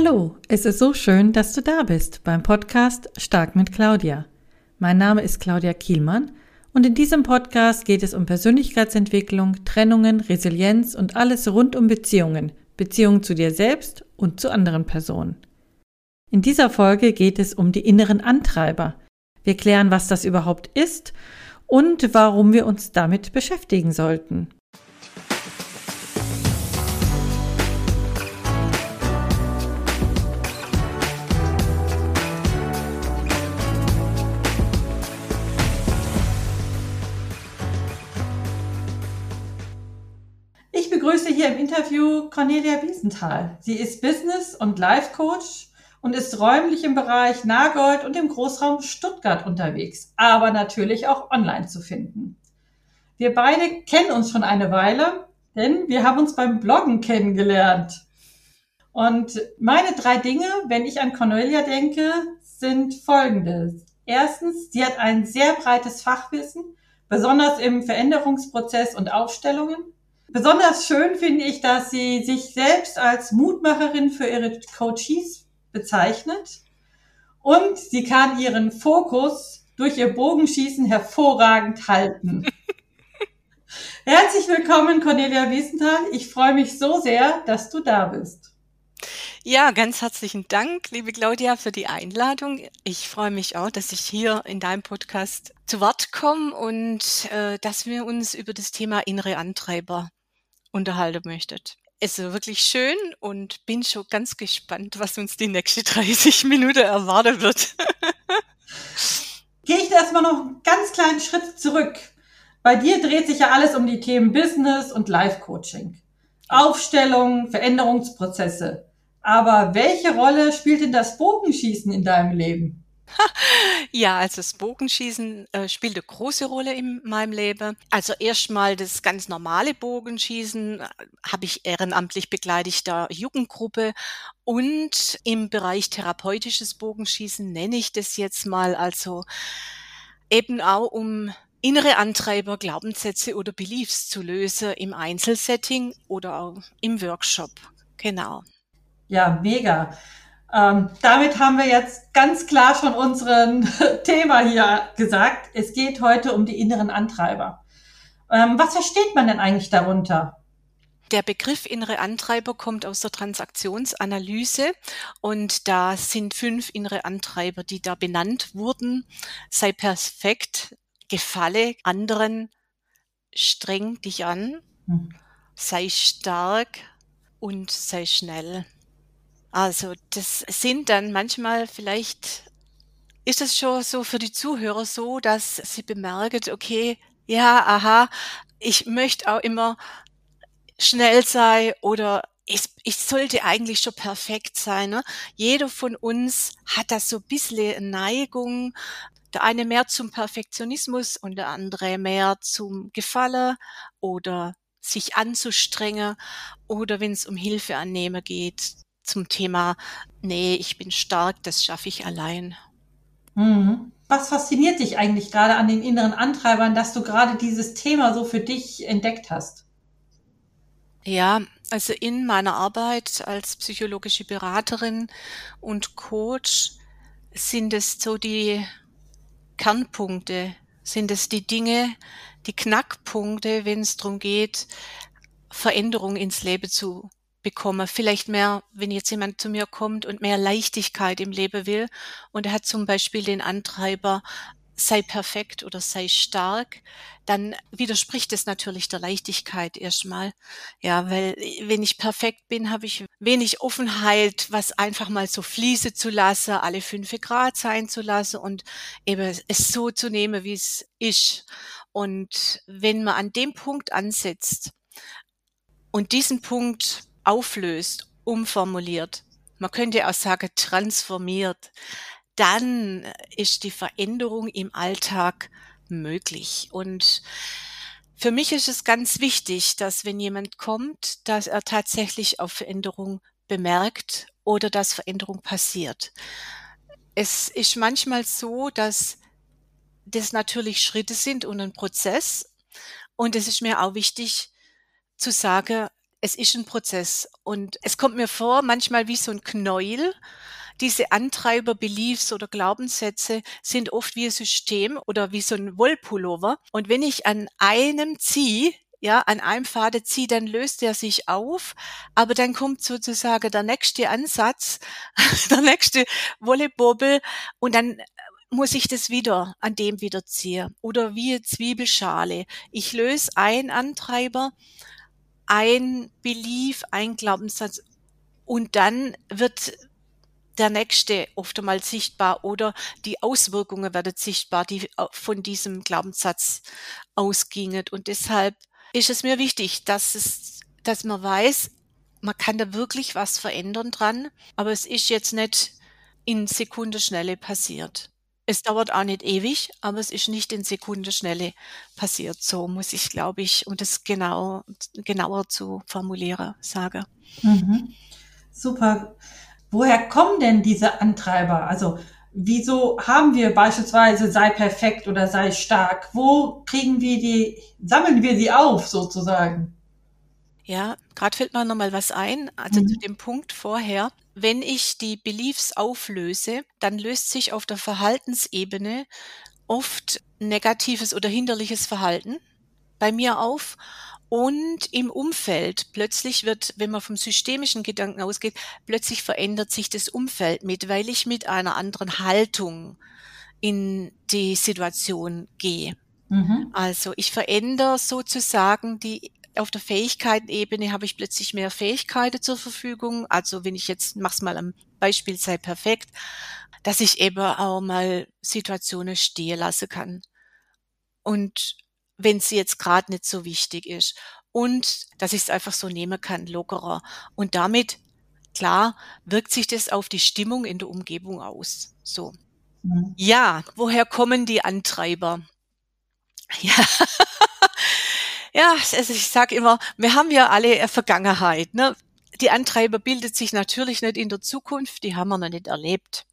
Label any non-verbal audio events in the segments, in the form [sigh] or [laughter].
Hallo, es ist so schön, dass du da bist beim Podcast Stark mit Claudia. Mein Name ist Claudia Kielmann und in diesem Podcast geht es um Persönlichkeitsentwicklung, Trennungen, Resilienz und alles rund um Beziehungen, Beziehungen zu dir selbst und zu anderen Personen. In dieser Folge geht es um die inneren Antreiber. Wir klären, was das überhaupt ist und warum wir uns damit beschäftigen sollten. Begrüße hier im Interview Cornelia Wiesenthal. Sie ist Business- und Life Coach und ist räumlich im Bereich Nagold und im Großraum Stuttgart unterwegs, aber natürlich auch online zu finden. Wir beide kennen uns schon eine Weile, denn wir haben uns beim Bloggen kennengelernt. Und meine drei Dinge, wenn ich an Cornelia denke, sind folgende. Erstens, sie hat ein sehr breites Fachwissen, besonders im Veränderungsprozess und Aufstellungen. Besonders schön finde ich, dass sie sich selbst als Mutmacherin für ihre Coaches bezeichnet und sie kann ihren Fokus durch ihr Bogenschießen hervorragend halten. [laughs] Herzlich willkommen, Cornelia Wiesenthal. Ich freue mich so sehr, dass du da bist. Ja, ganz herzlichen Dank, liebe Claudia, für die Einladung. Ich freue mich auch, dass ich hier in deinem Podcast zu Wort komme und äh, dass wir uns über das Thema innere Antreiber unterhalten möchtet. Es ist wirklich schön und bin schon ganz gespannt, was uns die nächste [laughs] 30 Minuten erwarten wird. Gehe ich erstmal noch einen ganz kleinen Schritt zurück. Bei dir dreht sich ja alles um die Themen Business und Life Coaching. Aufstellung, Veränderungsprozesse. Aber welche Rolle spielt denn das Bogenschießen in deinem Leben? Ja, also das Bogenschießen äh, spielt eine große Rolle in meinem Leben. Also erstmal das ganz normale Bogenschießen äh, habe ich ehrenamtlich begleitet Jugendgruppe und im Bereich therapeutisches Bogenschießen nenne ich das jetzt mal also eben auch um innere Antreiber, Glaubenssätze oder Beliefs zu lösen im Einzelsetting oder auch im Workshop. Genau. Ja, mega. Ähm, damit haben wir jetzt ganz klar schon unseren [laughs] Thema hier gesagt. Es geht heute um die inneren Antreiber. Ähm, was versteht man denn eigentlich darunter? Der Begriff innere Antreiber kommt aus der Transaktionsanalyse und da sind fünf innere Antreiber, die da benannt wurden. Sei perfekt, gefalle anderen, streng dich an, hm. sei stark und sei schnell. Also das sind dann manchmal vielleicht, ist es schon so für die Zuhörer so, dass sie bemerken, okay, ja, aha, ich möchte auch immer schnell sein oder ich, ich sollte eigentlich schon perfekt sein. Ne? Jeder von uns hat da so ein bisschen Neigung. Der eine mehr zum Perfektionismus und der andere mehr zum Gefallen oder sich anzustrengen oder wenn es um Hilfe annehmen geht, zum Thema, nee, ich bin stark, das schaffe ich allein. Mhm. Was fasziniert dich eigentlich gerade an den inneren Antreibern, dass du gerade dieses Thema so für dich entdeckt hast? Ja, also in meiner Arbeit als psychologische Beraterin und Coach sind es so die Kernpunkte, sind es die Dinge, die Knackpunkte, wenn es darum geht, Veränderung ins Leben zu bekomme. Vielleicht mehr, wenn jetzt jemand zu mir kommt und mehr Leichtigkeit im Leben will und er hat zum Beispiel den Antreiber, sei perfekt oder sei stark, dann widerspricht es natürlich der Leichtigkeit erstmal. Ja, weil wenn ich perfekt bin, habe ich wenig Offenheit, was einfach mal so fließen zu lassen, alle fünf Grad sein zu lassen und eben es so zu nehmen, wie es ist. Und wenn man an dem Punkt ansetzt und diesen Punkt auflöst, umformuliert, man könnte auch sagen transformiert, dann ist die Veränderung im Alltag möglich. Und für mich ist es ganz wichtig, dass wenn jemand kommt, dass er tatsächlich auf Veränderung bemerkt oder dass Veränderung passiert. Es ist manchmal so, dass das natürlich Schritte sind und ein Prozess. Und es ist mir auch wichtig zu sagen, es ist ein Prozess und es kommt mir vor, manchmal wie so ein Knäuel. Diese Antreiber, Beliefs oder Glaubenssätze sind oft wie ein System oder wie so ein Wollpullover. Und wenn ich an einem ziehe, ja, an einem Faden ziehe, dann löst er sich auf, aber dann kommt sozusagen der nächste Ansatz, [laughs] der nächste Wollebobbel und dann muss ich das wieder an dem wieder ziehen. Oder wie eine Zwiebelschale. Ich löse ein Antreiber, ein Belief, ein Glaubenssatz und dann wird der nächste oft einmal sichtbar oder die Auswirkungen werden sichtbar, die von diesem Glaubenssatz ausgingen. Und deshalb ist es mir wichtig, dass es, dass man weiß, man kann da wirklich was verändern dran, aber es ist jetzt nicht in Sekundenschnelle passiert. Es dauert auch nicht ewig, aber es ist nicht in Sekundenschnelle passiert. So muss ich, glaube ich, um das genau, genauer zu formulieren, sage. Mhm. Super. Woher kommen denn diese Antreiber? Also, wieso haben wir beispielsweise sei perfekt oder sei stark? Wo kriegen wir die, sammeln wir sie auf sozusagen? Ja, gerade fällt mir nochmal was ein, also mhm. zu dem Punkt vorher. Wenn ich die Beliefs auflöse, dann löst sich auf der Verhaltensebene oft negatives oder hinderliches Verhalten bei mir auf und im Umfeld plötzlich wird, wenn man vom systemischen Gedanken ausgeht, plötzlich verändert sich das Umfeld mit, weil ich mit einer anderen Haltung in die Situation gehe. Mhm. Also ich verändere sozusagen die auf der Fähigkeitenebene habe ich plötzlich mehr Fähigkeiten zur Verfügung. Also wenn ich jetzt, mach's mal am Beispiel sei perfekt, dass ich eben auch mal Situationen stehen lassen kann. Und wenn sie jetzt gerade nicht so wichtig ist. Und dass ich es einfach so nehmen kann, lockerer. Und damit, klar, wirkt sich das auf die Stimmung in der Umgebung aus. So. Mhm. Ja, woher kommen die Antreiber? [laughs] Ja, ja, also ich sage immer, wir haben ja alle eine Vergangenheit. Ne? Die Antreiber bildet sich natürlich nicht in der Zukunft, die haben wir noch nicht erlebt.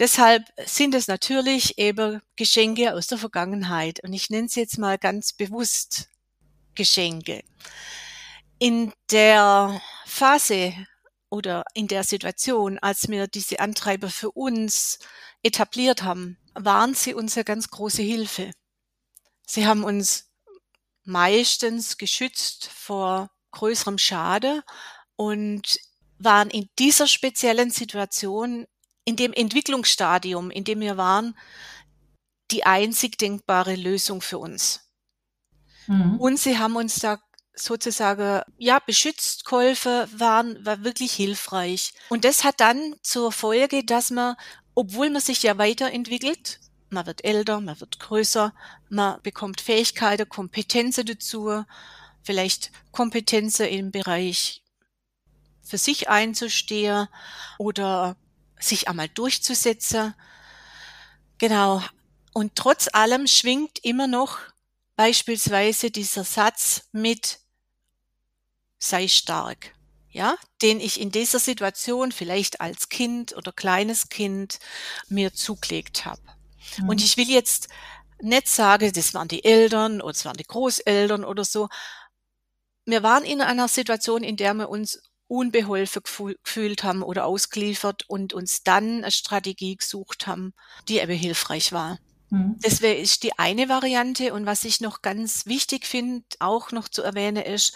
Deshalb sind es natürlich eben Geschenke aus der Vergangenheit. Und ich nenne es jetzt mal ganz bewusst Geschenke. In der Phase oder in der Situation, als wir diese Antreiber für uns etabliert haben, waren sie unsere ganz große Hilfe. Sie haben uns meistens geschützt vor größerem Schade und waren in dieser speziellen Situation, in dem Entwicklungsstadium, in dem wir waren, die einzig denkbare Lösung für uns. Mhm. Und sie haben uns da sozusagen, ja, beschützt, geholfen, waren, war wirklich hilfreich. Und das hat dann zur Folge, dass man, obwohl man sich ja weiterentwickelt, man wird älter, man wird größer, man bekommt Fähigkeiten, Kompetenzen dazu, vielleicht Kompetenzen im Bereich für sich einzustehen oder sich einmal durchzusetzen. Genau. Und trotz allem schwingt immer noch beispielsweise dieser Satz mit sei stark, ja, den ich in dieser Situation vielleicht als Kind oder kleines Kind mir zugelegt habe. Mhm. Und ich will jetzt nicht sagen, das waren die Eltern oder es waren die Großeltern oder so. Wir waren in einer Situation, in der wir uns unbeholfen gefühlt haben oder ausgeliefert und uns dann eine Strategie gesucht haben, die eben hilfreich war. Mhm. Das wäre ist die eine Variante. Und was ich noch ganz wichtig finde, auch noch zu erwähnen, ist,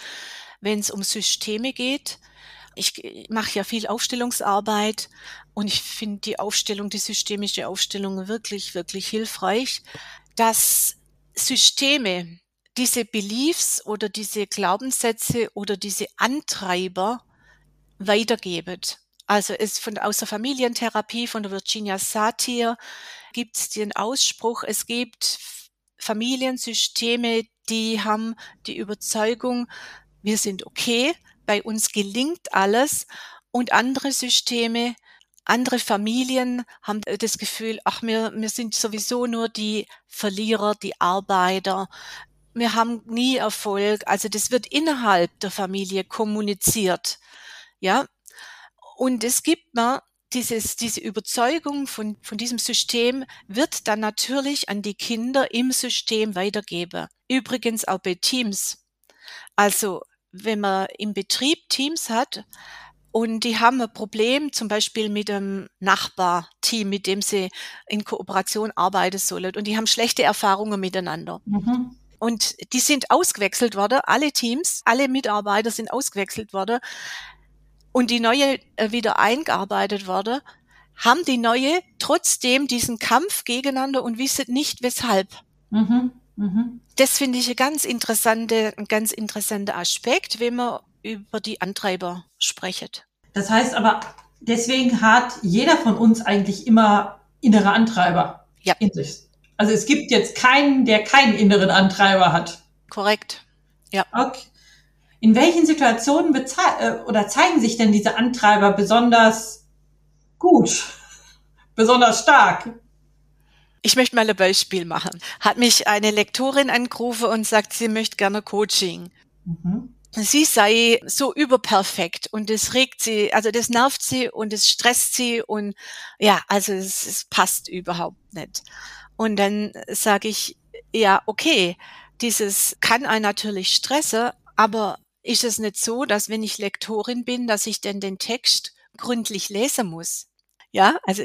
wenn es um Systeme geht, ich mache ja viel Aufstellungsarbeit und ich finde die Aufstellung, die systemische Aufstellung wirklich, wirklich hilfreich, dass Systeme diese Beliefs oder diese Glaubenssätze oder diese Antreiber weitergeben. Also es von aus der Familientherapie von der Virginia Satir gibt es den Ausspruch, es gibt Familiensysteme, die haben die Überzeugung, wir sind okay, bei uns gelingt alles und andere Systeme, andere Familien haben das Gefühl, ach, wir, wir sind sowieso nur die Verlierer, die Arbeiter. Wir haben nie Erfolg. Also das wird innerhalb der Familie kommuniziert. Ja. Und es gibt man dieses, diese Überzeugung von, von diesem System wird dann natürlich an die Kinder im System weitergeben. Übrigens auch bei Teams. Also wenn man im Betrieb Teams hat und die haben ein Problem zum Beispiel mit dem Nachbarteam, mit dem sie in Kooperation arbeiten sollen und die haben schlechte Erfahrungen miteinander. Mhm. Und die sind ausgewechselt worden, alle Teams, alle Mitarbeiter sind ausgewechselt worden und die neue äh, wieder eingearbeitet worden, haben die neue trotzdem diesen Kampf gegeneinander und wissen nicht weshalb. Mhm. Mhm. Das finde ich ein ganz interessante, ein ganz interessanter Aspekt, wenn man über die Antreiber sprechen. Das heißt aber, deswegen hat jeder von uns eigentlich immer innere Antreiber ja. in sich. Also es gibt jetzt keinen, der keinen inneren Antreiber hat. Korrekt. Ja. Okay. In welchen Situationen äh, oder zeigen sich denn diese Antreiber besonders gut, besonders stark? Ich möchte mal ein Beispiel machen. Hat mich eine Lektorin angerufen und sagt, sie möchte gerne Coaching. Mhm. Sie sei so überperfekt und das regt sie, also das nervt sie und es stresst sie und ja, also es, es passt überhaupt nicht. Und dann sage ich, ja, okay, dieses kann einen natürlich stressen, aber ist es nicht so, dass wenn ich Lektorin bin, dass ich denn den Text gründlich lesen muss? Ja, also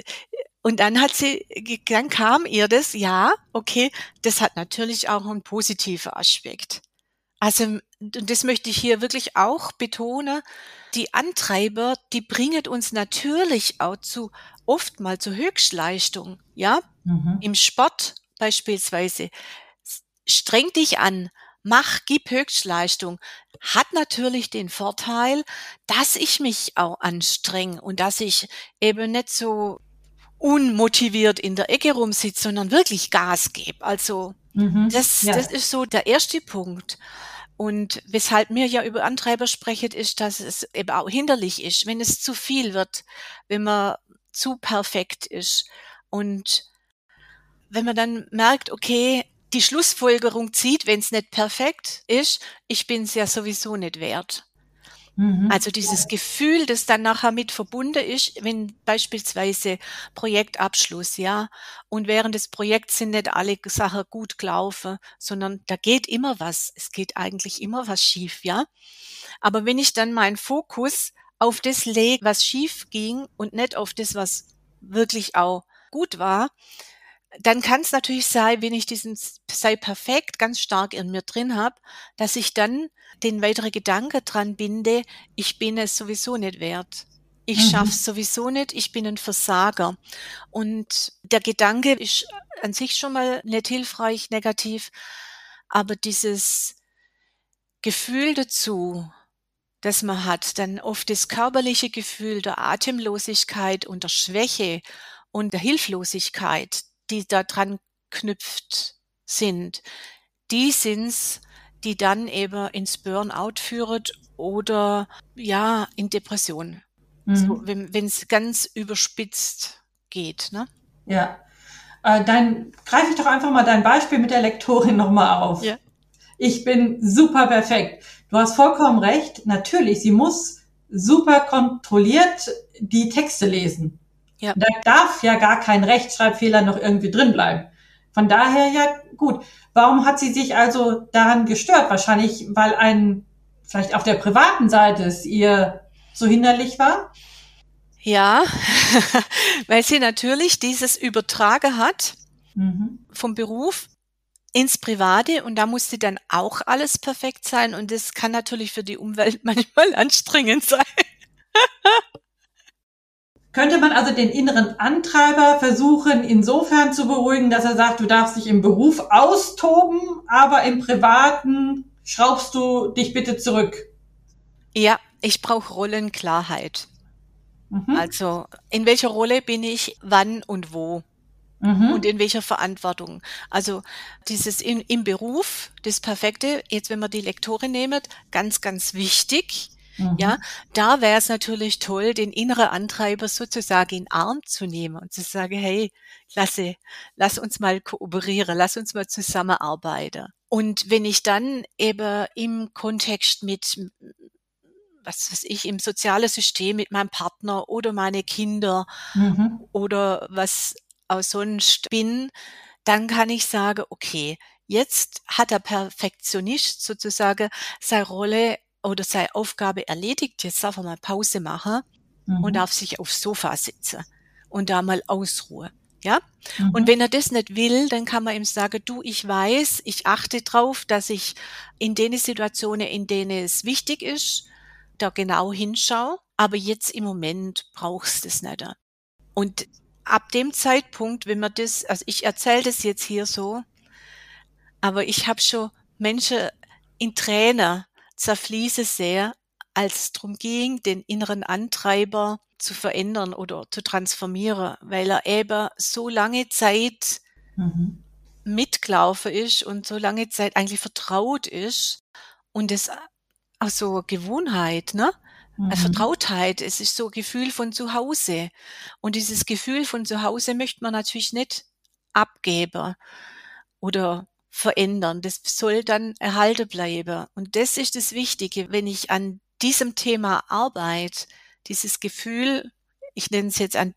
und dann hat sie, dann kam ihr das, ja, okay, das hat natürlich auch einen positiven Aspekt. Also, das möchte ich hier wirklich auch betonen. Die Antreiber, die bringen uns natürlich auch zu, oft mal zur Höchstleistung, ja? Mhm. Im Sport beispielsweise. Streng dich an, mach, gib Höchstleistung, hat natürlich den Vorteil, dass ich mich auch anstrenge und dass ich eben nicht so unmotiviert in der Ecke rumsitze, sondern wirklich Gas gebe. Also mhm, das, ja. das ist so der erste Punkt. Und weshalb mir ja über Antreiber sprechen, ist, dass es eben auch hinderlich ist, wenn es zu viel wird, wenn man zu perfekt ist. Und wenn man dann merkt, okay, die Schlussfolgerung zieht, wenn es nicht perfekt ist, ich bin es ja sowieso nicht wert. Mhm. Also dieses Gefühl, das dann nachher mit verbunden ist, wenn beispielsweise Projektabschluss, ja, und während des Projekts sind nicht alle Sachen gut gelaufen, sondern da geht immer was. Es geht eigentlich immer was schief, ja. Aber wenn ich dann meinen Fokus auf das lege, was schief ging und nicht auf das, was wirklich auch gut war, dann kann es natürlich sein, wenn ich diesen sei perfekt ganz stark in mir drin habe, dass ich dann den weiteren Gedanke dran binde, ich bin es sowieso nicht wert. Ich mhm. schaff's sowieso nicht, ich bin ein Versager. Und der Gedanke ist an sich schon mal nicht hilfreich, negativ, aber dieses Gefühl dazu, das man hat, dann oft das körperliche Gefühl der Atemlosigkeit und der Schwäche und der Hilflosigkeit, die da dran knüpft sind, die sind's, die dann eben ins Burnout führt oder ja, in Depression. Mhm. So, wenn es ganz überspitzt geht. Ne? Ja. Äh, dann greife ich doch einfach mal dein Beispiel mit der Lektorin nochmal auf. Ja. Ich bin super perfekt. Du hast vollkommen recht. Natürlich, sie muss super kontrolliert die Texte lesen. Ja. Da darf ja gar kein Rechtschreibfehler noch irgendwie drin bleiben. Von daher ja gut. Warum hat sie sich also daran gestört? Wahrscheinlich, weil ein, vielleicht auf der privaten Seite es ihr so hinderlich war? Ja, [laughs] weil sie natürlich dieses Übertragen hat mhm. vom Beruf ins Private und da musste dann auch alles perfekt sein und das kann natürlich für die Umwelt [laughs] manchmal anstrengend sein. [laughs] Könnte man also den inneren Antreiber versuchen, insofern zu beruhigen, dass er sagt, du darfst dich im Beruf austoben, aber im Privaten schraubst du dich bitte zurück? Ja, ich brauche Rollenklarheit. Mhm. Also, in welcher Rolle bin ich, wann und wo? Mhm. Und in welcher Verantwortung? Also dieses in, im Beruf, das Perfekte, jetzt wenn wir die Lektorin nehmen, ganz, ganz wichtig. Mhm. Ja, da wäre es natürlich toll, den inneren Antreiber sozusagen in Arm zu nehmen und zu sagen, hey, lasse, lass uns mal kooperieren, lass uns mal zusammenarbeiten. Und wenn ich dann eben im Kontext mit was weiß ich, im sozialen System mit meinem Partner oder meine Kinder mhm. oder was auch sonst bin, dann kann ich sagen, okay, jetzt hat der Perfektionist sozusagen seine Rolle oder seine Aufgabe erledigt, jetzt darf er mal Pause machen mhm. und darf sich aufs Sofa sitzen und da mal ausruhen. Ja? Mhm. Und wenn er das nicht will, dann kann man ihm sagen, du, ich weiß, ich achte drauf, dass ich in den Situationen, in denen es wichtig ist, da genau hinschaue, aber jetzt im Moment brauchst du es nicht. Und ab dem Zeitpunkt, wenn man das, also ich erzähle das jetzt hier so, aber ich habe schon Menschen in Tränen zerfließen sehr, als es darum ging, den inneren Antreiber zu verändern oder zu transformieren, weil er eben so lange Zeit mhm. mitgelaufen ist und so lange Zeit eigentlich vertraut ist und es auch so Gewohnheit, ne? Mhm. Vertrautheit, es ist so ein Gefühl von zu Hause. Und dieses Gefühl von zu Hause möchte man natürlich nicht abgeben oder verändern. Das soll dann erhalten bleiben. Und das ist das Wichtige, wenn ich an diesem Thema arbeite, dieses Gefühl, ich nenne es jetzt an,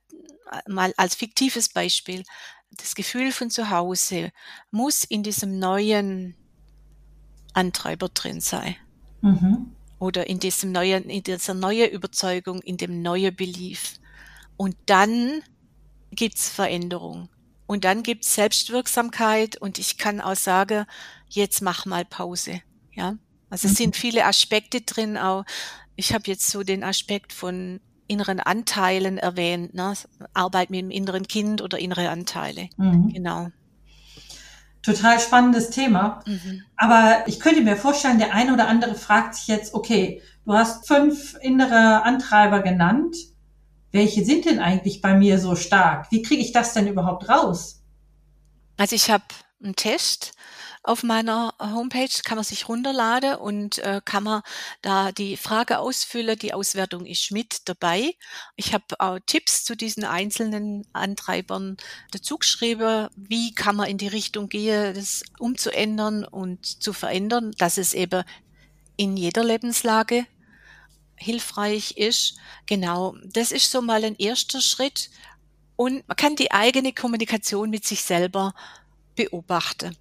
mal als fiktives Beispiel, das Gefühl von zu Hause muss in diesem neuen Antreiber drin sein. Mhm. Oder in diesem neuen, in dieser neuen Überzeugung, in dem neuen Belief. Und dann gibt's Veränderung. Und dann gibt's Selbstwirksamkeit und ich kann auch sagen, jetzt mach mal Pause. Ja. Also es mhm. sind viele Aspekte drin auch. Ich habe jetzt so den Aspekt von inneren Anteilen erwähnt, ne? Arbeit mit dem inneren Kind oder innere Anteile. Mhm. Genau. Total spannendes Thema. Mhm. Aber ich könnte mir vorstellen, der eine oder andere fragt sich jetzt, okay, du hast fünf innere Antreiber genannt. Welche sind denn eigentlich bei mir so stark? Wie kriege ich das denn überhaupt raus? Also ich habe einen Test auf meiner Homepage, kann man sich runterladen und äh, kann man da die Frage ausfüllen. Die Auswertung ist mit dabei. Ich habe auch Tipps zu diesen einzelnen Antreibern dazu geschrieben. Wie kann man in die Richtung gehen, das umzuändern und zu verändern, dass es eben in jeder Lebenslage hilfreich ist. Genau, das ist so mal ein erster Schritt. Und man kann die eigene Kommunikation mit sich selber beobachten.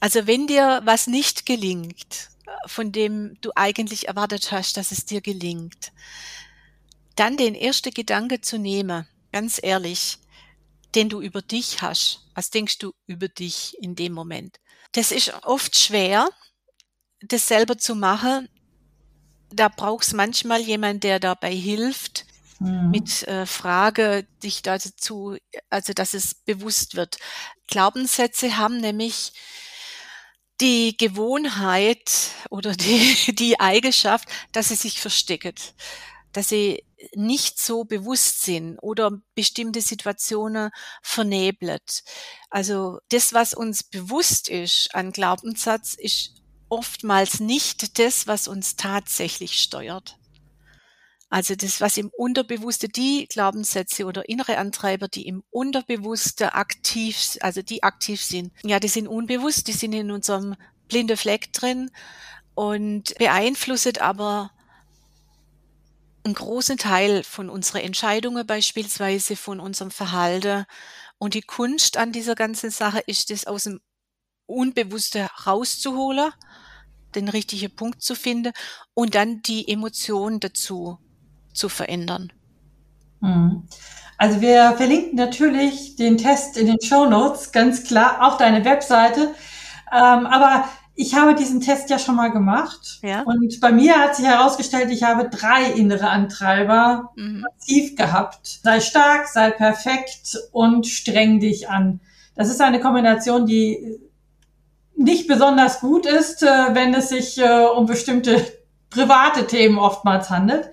Also wenn dir was nicht gelingt, von dem du eigentlich erwartet hast, dass es dir gelingt, dann den ersten Gedanke zu nehmen, ganz ehrlich, den du über dich hast. Was denkst du über dich in dem Moment? Das ist oft schwer, das selber zu machen. Da brauchst manchmal jemand, der dabei hilft, mhm. mit äh, Frage dich dazu, also dass es bewusst wird. Glaubenssätze haben nämlich die Gewohnheit oder die, [laughs] die Eigenschaft, dass sie sich verstecket, dass sie nicht so bewusst sind oder bestimmte Situationen vernebelt. Also das, was uns bewusst ist an Glaubenssatz, ist oftmals nicht das, was uns tatsächlich steuert. Also das, was im Unterbewusste, die Glaubenssätze oder innere Antreiber, die im Unterbewusste aktiv, also die aktiv sind, ja, die sind unbewusst, die sind in unserem blinde Fleck drin und beeinflusset aber einen großen Teil von unseren Entscheidungen beispielsweise, von unserem Verhalten. Und die Kunst an dieser ganzen Sache ist es aus dem Unbewusste rauszuholen, den richtigen Punkt zu finden und dann die Emotion dazu zu verändern. Mhm. Also wir verlinken natürlich den Test in den Show Notes, ganz klar, auch deine Webseite. Ähm, aber ich habe diesen Test ja schon mal gemacht. Ja. Und bei mir hat sich herausgestellt, ich habe drei innere Antreiber mhm. massiv gehabt. Sei stark, sei perfekt und streng dich an. Das ist eine Kombination, die nicht besonders gut ist, äh, wenn es sich äh, um bestimmte private Themen oftmals handelt.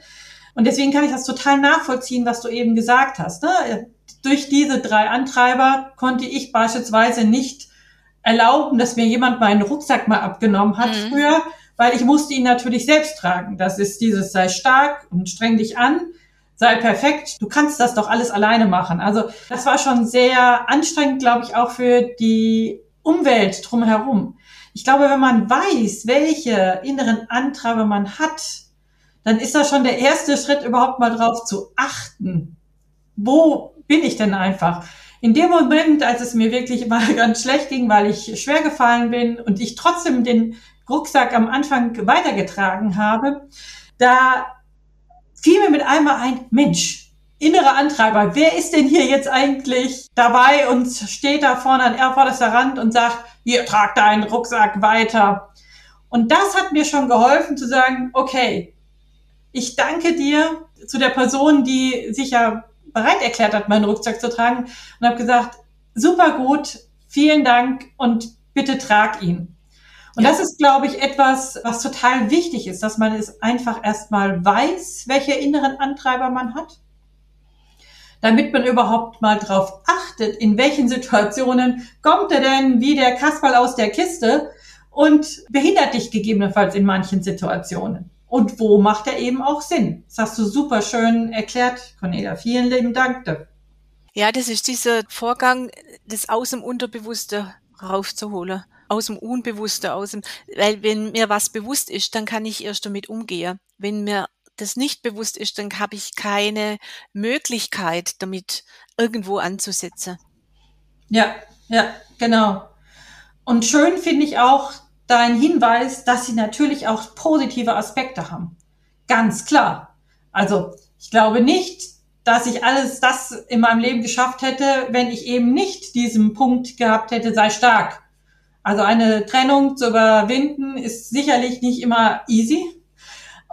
Und deswegen kann ich das total nachvollziehen, was du eben gesagt hast. Ne? Durch diese drei Antreiber konnte ich beispielsweise nicht erlauben, dass mir jemand meinen Rucksack mal abgenommen hat mhm. früher, weil ich musste ihn natürlich selbst tragen. Das ist dieses sei stark und streng dich an, sei perfekt. Du kannst das doch alles alleine machen. Also das war schon sehr anstrengend, glaube ich, auch für die Umwelt drumherum. Ich glaube, wenn man weiß, welche inneren Antreiber man hat, dann ist das schon der erste Schritt, überhaupt mal drauf zu achten. Wo bin ich denn einfach? In dem Moment, als es mir wirklich mal [laughs] ganz schlecht ging, weil ich schwer gefallen bin und ich trotzdem den Rucksack am Anfang weitergetragen habe, da fiel mir mit einmal ein, Mensch, innerer Antreiber, wer ist denn hier jetzt eigentlich dabei und steht da vorne an erforderster Rand und sagt, hier, trag deinen Rucksack weiter. Und das hat mir schon geholfen zu sagen, okay, ich danke dir zu der Person, die sich ja bereit erklärt hat, meinen Rucksack zu tragen und habe gesagt, super gut, vielen Dank und bitte trag ihn. Und ja. das ist, glaube ich, etwas, was total wichtig ist, dass man es einfach erstmal weiß, welche inneren Antreiber man hat, damit man überhaupt mal drauf achtet, in welchen Situationen kommt er denn wie der Kasperl aus der Kiste und behindert dich gegebenenfalls in manchen Situationen. Und wo macht er eben auch Sinn? Das hast du super schön erklärt, Cornelia. Vielen lieben Dank dafür. Ja, das ist dieser Vorgang, das aus dem Unterbewusste raufzuholen aus dem Unbewusste, aus dem, weil wenn mir was bewusst ist, dann kann ich erst damit umgehen. Wenn mir das nicht bewusst ist, dann habe ich keine Möglichkeit, damit irgendwo anzusetzen. Ja, ja, genau. Und schön finde ich auch dein Hinweis, dass sie natürlich auch positive Aspekte haben. Ganz klar. Also ich glaube nicht, dass ich alles das in meinem Leben geschafft hätte, wenn ich eben nicht diesen Punkt gehabt hätte, sei stark. Also eine Trennung zu überwinden ist sicherlich nicht immer easy.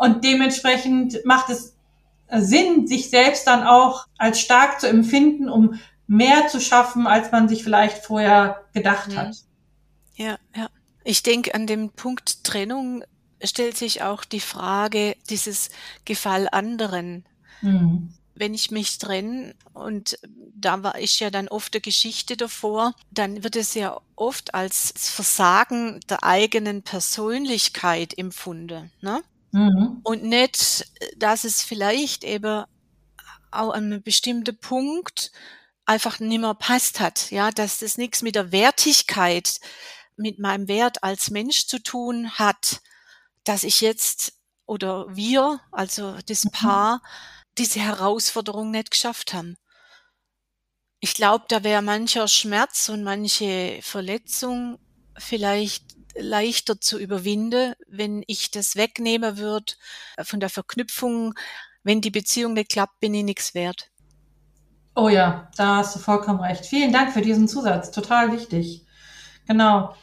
Und dementsprechend macht es Sinn, sich selbst dann auch als stark zu empfinden, um mehr zu schaffen, als man sich vielleicht vorher gedacht mhm. hat. Ja, ja. Ich denke, an dem Punkt Trennung stellt sich auch die Frage dieses Gefall anderen. Mhm wenn ich mich trenne und da war ich ja dann oft eine Geschichte davor, dann wird es ja oft als Versagen der eigenen Persönlichkeit empfunden. Ne? Mhm. Und nicht, dass es vielleicht eben auch an einem bestimmten Punkt einfach nicht mehr passt hat. Ja, dass das nichts mit der Wertigkeit, mit meinem Wert als Mensch zu tun hat, dass ich jetzt oder wir, also das mhm. Paar, diese Herausforderung nicht geschafft haben. Ich glaube, da wäre mancher Schmerz und manche Verletzung vielleicht leichter zu überwinden, wenn ich das wegnehmen würde von der Verknüpfung. Wenn die Beziehung nicht klappt, bin ich nichts wert. Oh ja, da hast du vollkommen recht. Vielen Dank für diesen Zusatz. Total wichtig. Genau.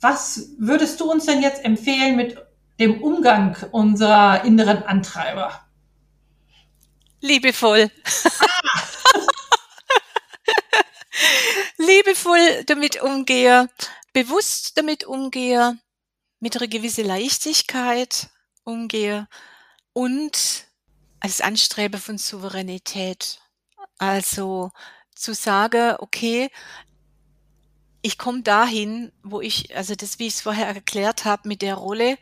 Was würdest du uns denn jetzt empfehlen mit dem Umgang unserer inneren Antreiber? Liebevoll. [laughs] Liebevoll damit umgehe, bewusst damit umgehe, mit einer gewissen Leichtigkeit umgehe und als Anstrebe von Souveränität. Also zu sagen, okay, ich komme dahin, wo ich, also das, wie ich es vorher erklärt habe, mit der Rolle,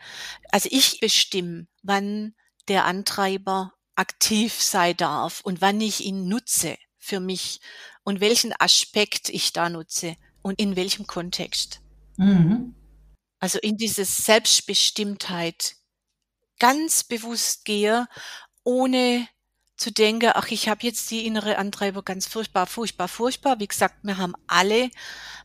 also ich bestimme, wann der Antreiber aktiv sein darf und wann ich ihn nutze für mich und welchen Aspekt ich da nutze und in welchem Kontext. Mhm. Also in diese Selbstbestimmtheit ganz bewusst gehe, ohne zu denken, ach, ich habe jetzt die innere Antreiber ganz furchtbar, furchtbar, furchtbar. Wie gesagt, wir haben alle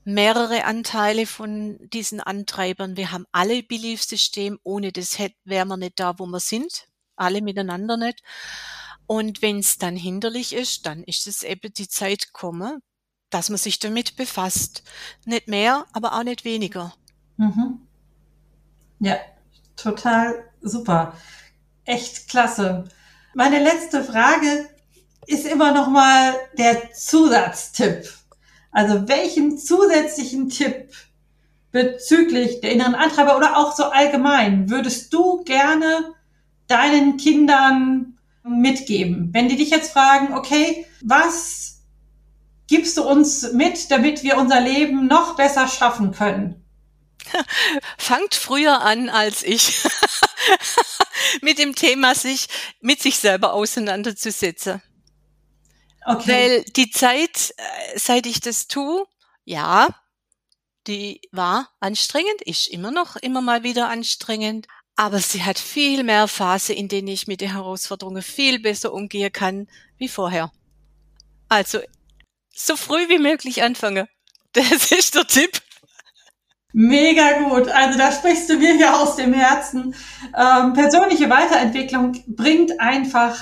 mehrere Anteile von diesen Antreibern. Wir haben alle Beliefssystem. Ohne das wären wir nicht da, wo wir sind alle miteinander nicht. Und wenn es dann hinderlich ist, dann ist es eben die Zeit gekommen, dass man sich damit befasst. Nicht mehr, aber auch nicht weniger. Mhm. Ja, total super. Echt klasse. Meine letzte Frage ist immer noch mal der Zusatztipp. Also welchen zusätzlichen Tipp bezüglich der inneren Antreiber oder auch so allgemein würdest du gerne deinen Kindern mitgeben? Wenn die dich jetzt fragen, okay, was gibst du uns mit, damit wir unser Leben noch besser schaffen können? [laughs] Fangt früher an als ich [laughs] mit dem Thema sich mit sich selber auseinanderzusetzen. Okay. Weil die Zeit, äh, seit ich das tue, ja, die war anstrengend, ist immer noch immer mal wieder anstrengend. Aber sie hat viel mehr Phase, in denen ich mit den Herausforderungen viel besser umgehen kann wie vorher. Also so früh wie möglich anfangen. [laughs] Das ist der Tipp. Mega gut. Also da sprichst du mir ja aus dem Herzen. Ähm, persönliche Weiterentwicklung bringt einfach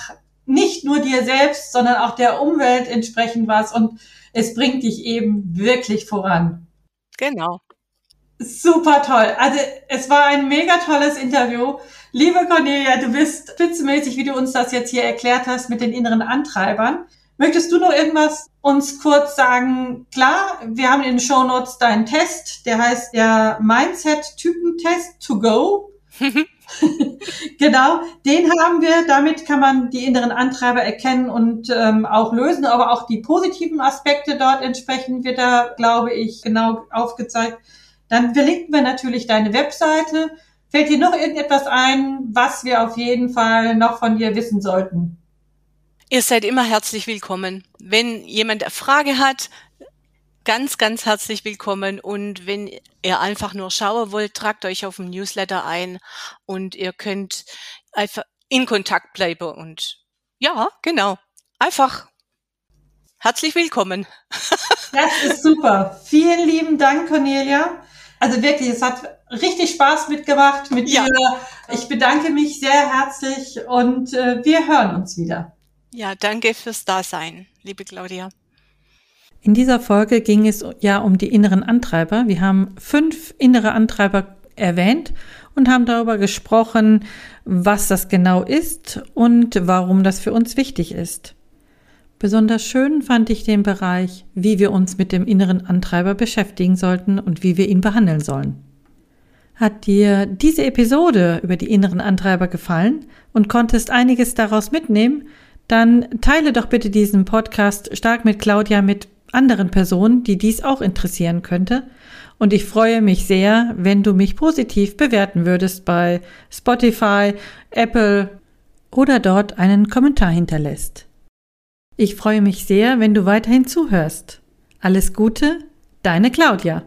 nicht nur dir selbst, sondern auch der Umwelt entsprechend was und es bringt dich eben wirklich voran. Genau. Super toll. Also es war ein mega tolles Interview. Liebe Cornelia, du bist spitzenmäßig, wie du uns das jetzt hier erklärt hast mit den inneren Antreibern. Möchtest du noch irgendwas uns kurz sagen? Klar, wir haben in den Show Notes deinen Test, der heißt der Mindset-Typentest to go. [laughs] [laughs] genau, den haben wir. Damit kann man die inneren Antreiber erkennen und ähm, auch lösen, aber auch die positiven Aspekte dort entsprechend wird da, glaube ich, genau aufgezeigt. Dann verlinken wir natürlich deine Webseite. Fällt dir noch irgendetwas ein, was wir auf jeden Fall noch von dir wissen sollten? Ihr seid immer herzlich willkommen. Wenn jemand eine Frage hat, ganz, ganz herzlich willkommen. Und wenn ihr einfach nur schauen wollt, tragt euch auf dem Newsletter ein und ihr könnt einfach in Kontakt bleiben. Und ja, genau. Einfach herzlich willkommen. [laughs] Das ist super. Vielen lieben Dank, Cornelia. Also wirklich, es hat richtig Spaß mitgemacht mit ja. dir. Ich bedanke mich sehr herzlich und äh, wir hören uns wieder. Ja, danke fürs Dasein, liebe Claudia. In dieser Folge ging es ja um die inneren Antreiber. Wir haben fünf innere Antreiber erwähnt und haben darüber gesprochen, was das genau ist und warum das für uns wichtig ist. Besonders schön fand ich den Bereich, wie wir uns mit dem inneren Antreiber beschäftigen sollten und wie wir ihn behandeln sollen. Hat dir diese Episode über die inneren Antreiber gefallen und konntest einiges daraus mitnehmen, dann teile doch bitte diesen Podcast stark mit Claudia mit anderen Personen, die dies auch interessieren könnte. Und ich freue mich sehr, wenn du mich positiv bewerten würdest bei Spotify, Apple oder dort einen Kommentar hinterlässt. Ich freue mich sehr, wenn du weiterhin zuhörst. Alles Gute, deine Claudia.